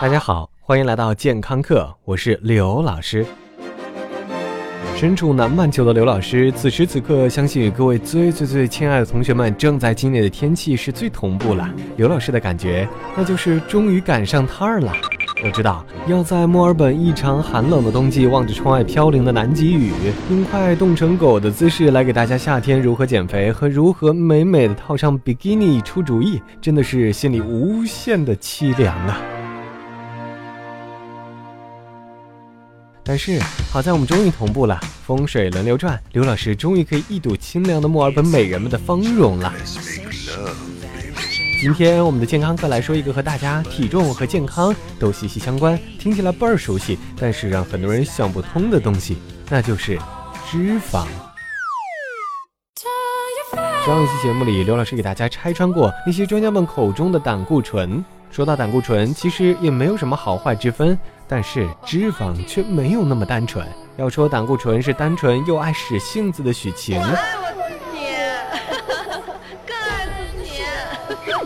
大家好，欢迎来到健康课，我是刘老师。身处南半球的刘老师，此时此刻，相信与各位最最最亲爱的同学们正在经历的天气是最同步了。刘老师的感觉，那就是终于赶上趟儿了。我知道，要在墨尔本异常寒冷的冬季，望着窗外飘零的南极雨，用快冻成狗的姿势来给大家夏天如何减肥和如何美美的套上比基尼出主意，真的是心里无限的凄凉啊！但是好在我们终于同步了，风水轮流转，刘老师终于可以一睹清凉的墨尔本美人们的芳容了。今天我们的健康课来说一个和大家体重和健康都息息相关，听起来倍儿熟悉，但是让很多人想不通的东西，那就是脂肪。上一期节目里，刘老师给大家拆穿过那些专家们口中的胆固醇。说到胆固醇，其实也没有什么好坏之分，但是脂肪却没有那么单纯。要说胆固醇是单纯又爱使性子的许晴。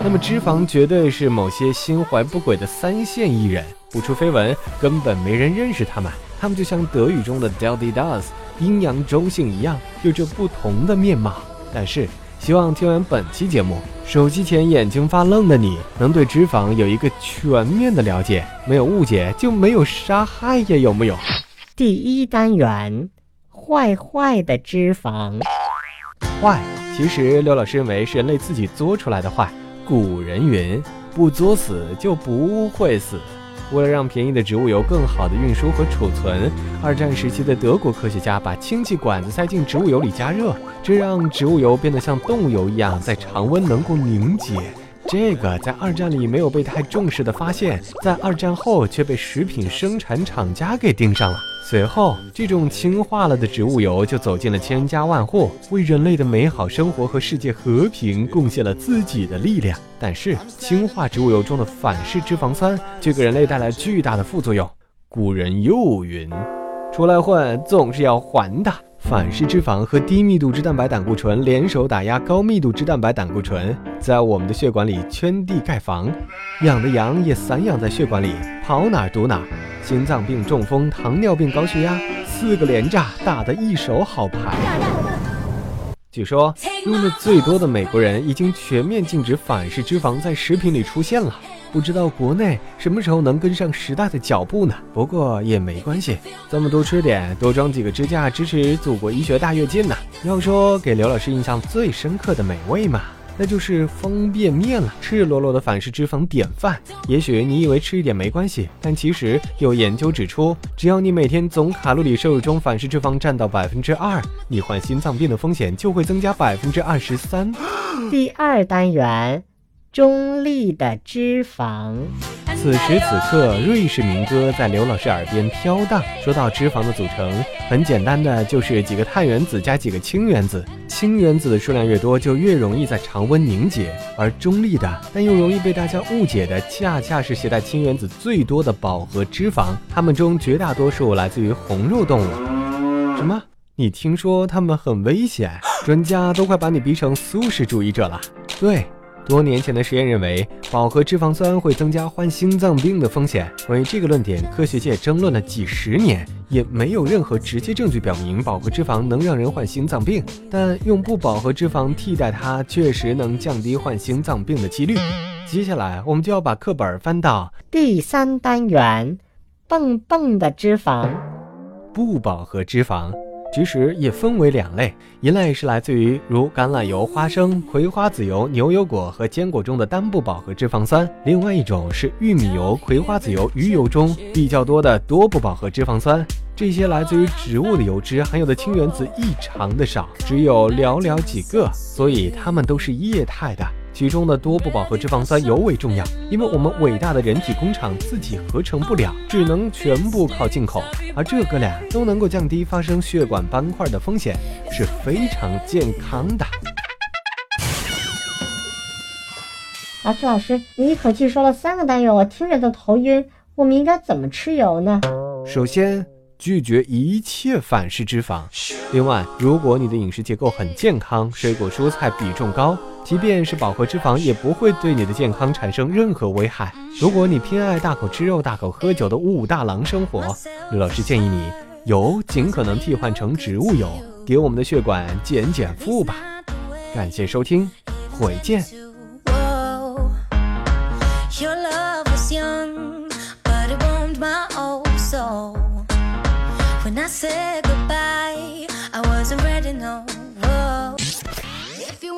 那么脂肪绝对是某些心怀不轨的三线艺人，不出绯闻，根本没人认识他们。他们就像德语中的 d e l d y Does，阴阳中性一样，有着不同的面貌。但是，希望听完本期节目，手机前眼睛发愣的你能对脂肪有一个全面的了解，没有误解就没有杀害呀，有没有？第一单元，坏坏的脂肪，坏，其实刘老师认为是人类自己作出来的坏。古人云：“不作死就不会死。”为了让便宜的植物油更好的运输和储存，二战时期的德国科学家把氢气管子塞进植物油里加热，这让植物油变得像动物油一样，在常温能够凝结。这个在二战里没有被太重视的发现，在二战后却被食品生产厂家给盯上了。随后，这种氢化了的植物油就走进了千家万户，为人类的美好生活和世界和平贡献了自己的力量。但是，氢化植物油中的反式脂肪酸却给人类带来巨大的副作用。古人又云：“出来混，总是要还的。”反式脂肪和低密度脂蛋白胆固醇联手打压高密度脂蛋白胆固醇，在我们的血管里圈地盖房，养的羊也散养在血管里，跑哪堵哪。心脏病、中风、糖尿病、高血压，四个连炸打得一手好牌。据说用的最多的美国人已经全面禁止反式脂肪在食品里出现了。不知道国内什么时候能跟上时代的脚步呢？不过也没关系，咱们多吃点，多装几个支架，支持祖国医学大跃进呢。要说给刘老师印象最深刻的美味嘛，那就是方便面了，赤裸裸的反式脂肪典范。也许你以为吃一点没关系，但其实有研究指出，只要你每天总卡路里摄入中反式脂肪占到百分之二，你患心脏病的风险就会增加百分之二十三。第二单元。中立的脂肪。此时此刻，瑞士民歌在刘老师耳边飘荡。说到脂肪的组成，很简单的，就是几个碳原子加几个氢原子。氢原子的数量越多，就越容易在常温凝结。而中立的，但又容易被大家误解的，恰恰是携带氢原子最多的饱和脂肪。它们中绝大多数来自于红肉动物。什么？你听说它们很危险？专家都快把你逼成素食主义者了。对。多年前的实验认为，饱和脂肪酸会增加患心脏病的风险。关于这个论点，科学界争论了几十年，也没有任何直接证据表明饱和脂肪能让人患心脏病。但用不饱和脂肪替代它，确实能降低患心脏病的几率。接下来，我们就要把课本翻到第三单元：蹦蹦的脂肪，不饱和脂肪。其实也分为两类，一类是来自于如橄榄油、花生、葵花籽油、牛油果和坚果中的单不饱和脂肪酸，另外一种是玉米油、葵花籽油、鱼油中比较多的多不饱和脂肪酸。这些来自于植物的油脂含有的氢原子异常的少，只有寥寥几个，所以它们都是液态的。其中的多不饱和脂肪酸尤为重要，因为我们伟大的人体工厂自己合成不了，只能全部靠进口。而这哥俩都能够降低发生血管斑块的风险，是非常健康的。老师，老师，你一口气说了三个单元，我听着都头晕。我们应该怎么吃油呢？首先。拒绝一切反式脂肪。另外，如果你的饮食结构很健康，水果蔬菜比重高，即便是饱和脂肪，也不会对你的健康产生任何危害。如果你偏爱大口吃肉、大口喝酒的武大郎生活，刘老师建议你油尽可能替换成植物油，给我们的血管减减负吧。感谢收听，回见。